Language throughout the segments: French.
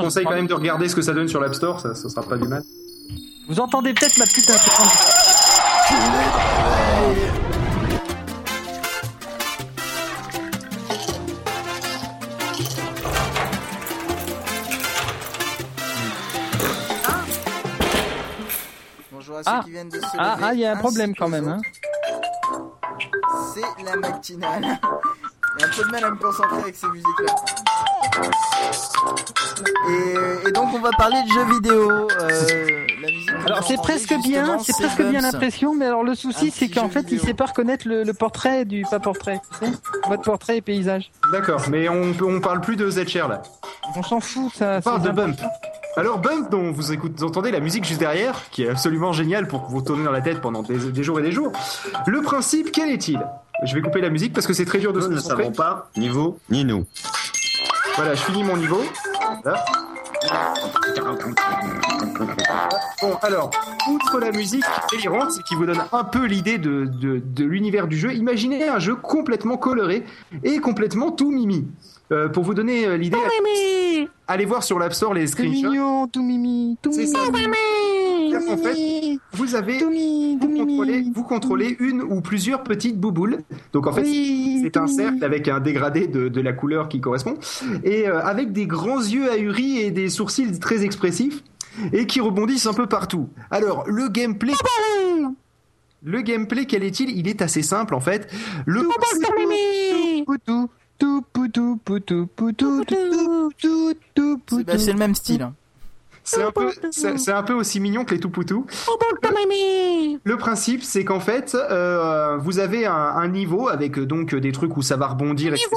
conseille quand même de regarder ce que ça donne sur l'App Store, ça, ça sera pas du mal. Vous entendez peut-être ma petite. Bonjour à Ah. ceux qui viennent de se Ah, lever, ah, il y a un ainsi problème quand même. Hein. autres. C'est la matinale. Il y a un peu de mal à me concentrer avec ces musiques-là. Et, et donc on va parler de jeux vidéo. euh, la musique que Alors c'est presque bien, c'est presque bien l'impression, mais alors le souci Un c'est qu'en fait il vidéo. sait pas reconnaître le, le portrait du pas portrait. tu sais Votre portrait et paysage. D'accord, mais on, on parle plus de Z-Share là. On s'en fout ça. On parle de Bump. Alors Bump, dont vous, écoutez, vous entendez la musique juste derrière, qui est absolument géniale pour vous tourner dans la tête pendant des, des jours et des jours. Le principe, quel est-il? Je vais couper la musique parce que c'est très dur de se Nous ne concentrer. savons pas, ni vous, ni nous. Voilà, je finis mon niveau. Bon, alors, outre la musique délirante, qui vous donne un peu l'idée de, de, de l'univers du jeu, imaginez un jeu complètement coloré et complètement tout mimi. Euh, pour vous donner euh, l'idée, allez voir sur l'App Store les Tout screenshots. mignon, tout mimi, tout mimi. tout En fait, Vous avez tout mimi, tout vous contrôlez, mimi. vous contrôlez une ou plusieurs petites bouboules. Donc en fait, Oui, c'est un cercle avec un dégradé de, de la couleur qui correspond et euh, avec des grands yeux ahuris et des sourcils très expressifs et qui rebondissent un peu partout. Alors le gameplay, le gameplay quel est-il? Il est assez simple en fait. Le bah, c'est le même style. C'est un peu, c'est c'est un peu aussi mignon que les Toupoutou. Le principe, c'est qu'en fait, euh, vous avez un, un niveau avec euh, donc des trucs où ça va rebondir. etc.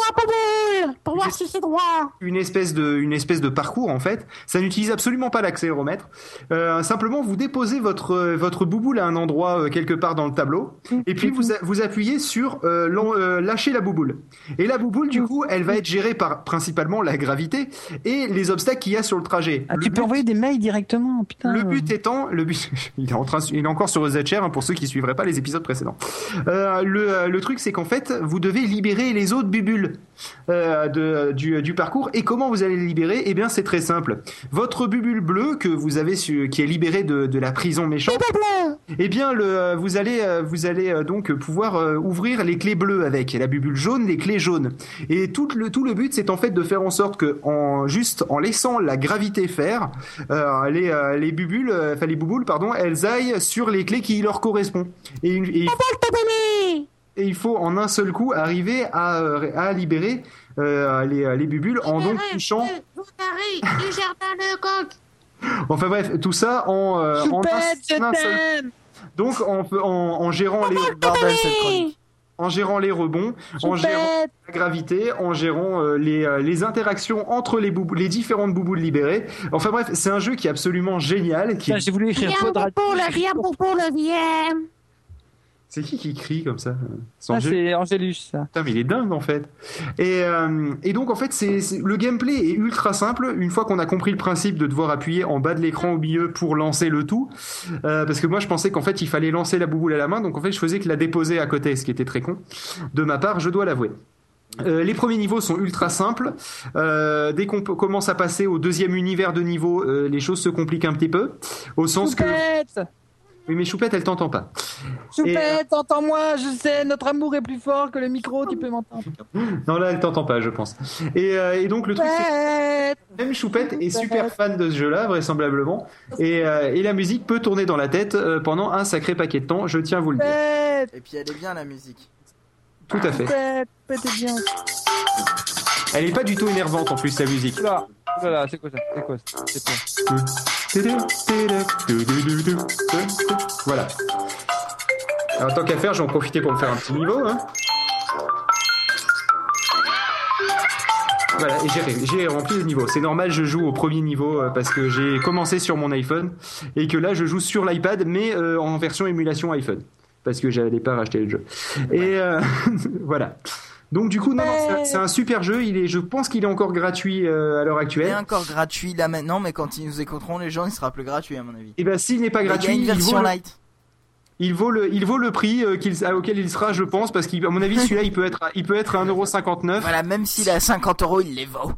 pour voir si c'est droit. une espèce de une espèce de parcours en fait. Ça n'utilise absolument pas l'accéléromètre. Euh, simplement, vous déposez votre votre bouboule à un endroit euh, quelque part dans le tableau, et puis vous a- vous appuyez sur euh, euh, lâcher la bouboule. Et la bouboule, du coup, elle va être gérée par principalement la gravité et les obstacles qu'il y a sur le trajet. Ah, le, tu peux envoyer des mails directement, putain. le but étant, le but, il est en train, il est encore sur ZChair hein, pour ceux qui suivraient pas les épisodes précédents. Euh, le, euh, le truc, c'est qu'en fait, vous devez libérer les autres bubules euh, de, du, du parcours. Et comment vous allez les libérer? Eh bien, c'est très simple. Votre bubule bleue que vous avez su, qui est libérée de, de la prison méchante. Eh bien, le, vous allez, vous allez donc pouvoir ouvrir les clés bleues avec et la bubule jaune, les clés jaunes. Et tout le, tout le but, c'est en fait de faire en sorte que, en juste en laissant la gravité faire, euh, les, euh, les bubules, euh, enfin les bouboules, pardon, elles aillent sur les clés qui leur correspondent. Et, une- et- et il faut en un seul coup arriver à, euh, à libérer euh, les, les bubules en donc touchant. Arrêtez du jardin de coq. Enfin bref, tout ça en, en un, un seul. Donc en, en, en gérant les cette chronique. En gérant les rebonds, en gérant la gravité, en gérant euh, les, euh, les interactions entre les, boubou- les différentes bouboules libérées. Enfin bref, c'est un jeu qui est absolument génial. Qui... J'ai voulu écrire le viens. C'est qui qui crie comme ça? C'est Ah, Angélus, ça. Putain, mais il est dingue en fait. Et, euh, et donc en fait, c'est le gameplay est ultra simple. Une fois qu'on a compris le principe de devoir appuyer en bas de l'écran au milieu pour lancer le tout, euh, parce que moi je pensais qu'en fait il fallait lancer la bouboule à la main, donc en fait je faisais que la déposer à côté, ce qui était très con de ma part, je dois l'avouer. Euh, les premiers niveaux sont ultra simples. Euh, dès qu'on commence à passer au deuxième univers de niveau, euh, les choses se compliquent un petit peu, au sens que oui mais Choupette elle t'entend pas. Choupette, entends-moi, je sais, notre amour est plus fort que le micro, tu peux m'entendre. Non là elle t'entend pas je pense. Et, euh, et donc le truc c'est Même Choupette est super fan de ce jeu-là, vraisemblablement. Et, euh, et la musique peut tourner dans la tête euh, pendant un sacré paquet de temps, je tiens à vous le dire. Et puis elle est bien la musique. Tout à fait. Choupette, Choupette est bien. Elle est pas du tout énervante en plus, sa musique. Oula, oula, c'est quoi ça C'est quoi ça C'est quoi Voilà. Alors tant qu'à faire, je vais en profiter pour me faire un petit niveau. Hein. Voilà, et j'ai- j'ai rempli le niveau. C'est normal, je joue au premier niveau euh, parce que j'ai commencé sur mon iPhone et que là je joue sur l'iPad mais euh, en version émulation iPhone parce que j'allais pas racheter le jeu. Et euh, voilà. Donc du coup, non, non, c'est un- super jeu. Il est, je pense qu'il est encore gratuit euh, à l'heure Il est actuelle. encore gratuit là maintenant, mais quand ils nous écouteront, les gens, il sera plus gratuit à mon avis. Et ben s'il n'est pas Il y a gratuit, une il vaut, version le, light. il vaut le, il vaut le prix euh, à- auquel il sera, je pense, parce qu'à mon avis, celui-là, il peut être, à- il peut être à 1,59€. Voilà, même s'il est à 50 euros, il les vaut.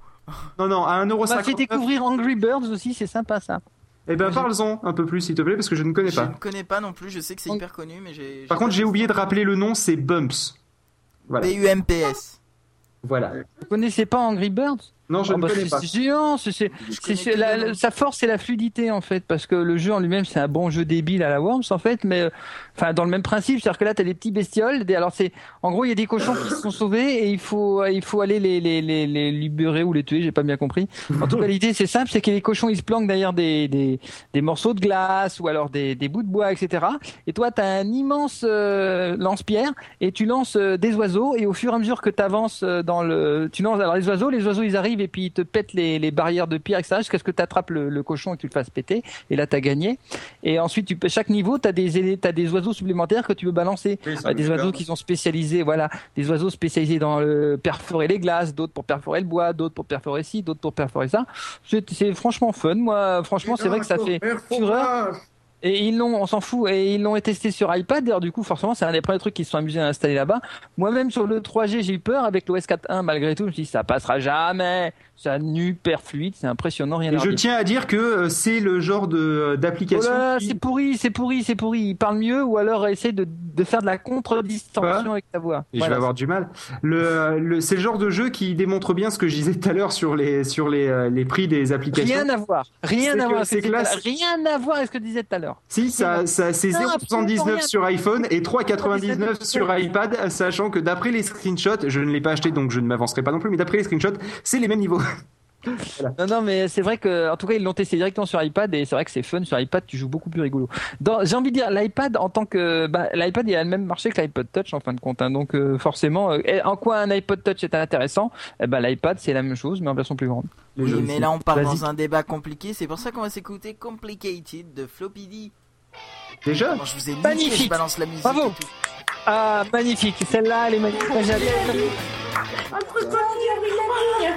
Non, non, à On m'a fait 1,59€. découvrir Angry Birds aussi, c'est sympa ça. Eh ben, parle-en un peu plus, s'il te plaît, parce que je ne connais Je pas. ne connais pas non plus, je sais que c'est On- hyper connu, mais j'ai. Par contre, j'ai oublié de rappeler le nom, c'est Bumps. Voilà. BUMPS. Voilà. Vous connaissez pas Angry Birds? Non, je Oh, ne bah, connais pas. C'est géant, c'est- sa force c'est la fluidité en fait, parce que le jeu en lui-même c'est un bon jeu débile à la Worms en fait, mais euh, enfin dans le même principe, c'est-à-dire que là t'as des petits bestioles, des, alors c'est en gros il y a des cochons qui se sont sauvés et il faut il faut aller les les les, les libérer ou les tuer, j'ai pas bien compris. En tout cas l'idée c'est simple, c'est que les cochons ils se planquent derrière des des, des morceaux de glace ou alors des, des bouts de bois etc. Et toi t'as un immense euh, lance-pierre et tu lances euh, des oiseaux et au fur et à mesure que tu avances dans le tu lances alors les oiseaux les oiseaux ils arrivent et puis ils te pètent les, les barrières de pierre etc jusqu'à ce que tu attrapes le, le cochon et que tu le fasses péter. Et là tu as gagné. Et ensuite tu peux chaque niveau tu as des t'as des oiseaux supplémentaires que tu peux balancer. Oui, Euh, des oiseaux qui sont spécialisés voilà. Des oiseaux spécialisés dans le perforer les glaces d'autres pour perforer le bois d'autres pour perforer ci d'autres pour perforer ça. C'est c'est franchement fun. Moi franchement c'est vrai que ça fait fureur et ils l'ont, on s'en fout, et ils l'ont testé sur iPad. D'ailleurs, du coup, forcément, c'est un des premiers trucs qu'ils se sont amusés à installer là-bas. Moi-même, sur le 3G, j'ai eu peur avec l'OS 4.1, malgré tout. Je me suis dit, ça passera jamais. Un hyper fluide, c'est impressionnant, rien Et à je tiens à dire que euh, c'est le genre de Oh d'application. qui- c'est pourri, c'est pourri, c'est pourri. Il parle mieux ou alors essaie de, de faire de la contre-distorsion avec ta voix. Et je vais avoir du mal. Le, le, c'est le genre de jeu qui démontre bien ce que je disais tout à l'heure sur les sur les, euh, les prix des applications. Rien à voir. Rien à voir. c'est l'heure. Rien à voir avec ce que tu disais tout à l'heure. Si, ça, ça c'est Non, absolument 0,79 rien. sur iPhone et 3,99 sur iPad, sachant que d'après les screenshots, je ne l'ai pas acheté donc je ne m'avancerai pas non plus, mais d'après les screenshots, c'est les mêmes niveaux. Non, non, mais c'est vrai que, en tout cas, ils l'ont testé directement sur iPad et c'est vrai que c'est fun sur iPad. Tu joues beaucoup plus rigolo. J'ai envie de dire, l'iPad en tant que, bah, l'iPad il a le même marché que l'iPod Touch en fin de compte. hein. donc euh, forcément, euh, en quoi un iPod Touch est intéressant? Eh ben l'iPad c'est la même chose mais en version plus grande. Oui, mais aussi. là on part dans un débat compliqué, c'est pour ça qu'on va s'écouter Complicated de Floppy D. Déjà? Bon, je vous ai niqué, Magnifique. je balance la musique. Bravo. et tout. Ah magnifique, celle-là elle est magnifique. J'adore. Entre toi et la ligne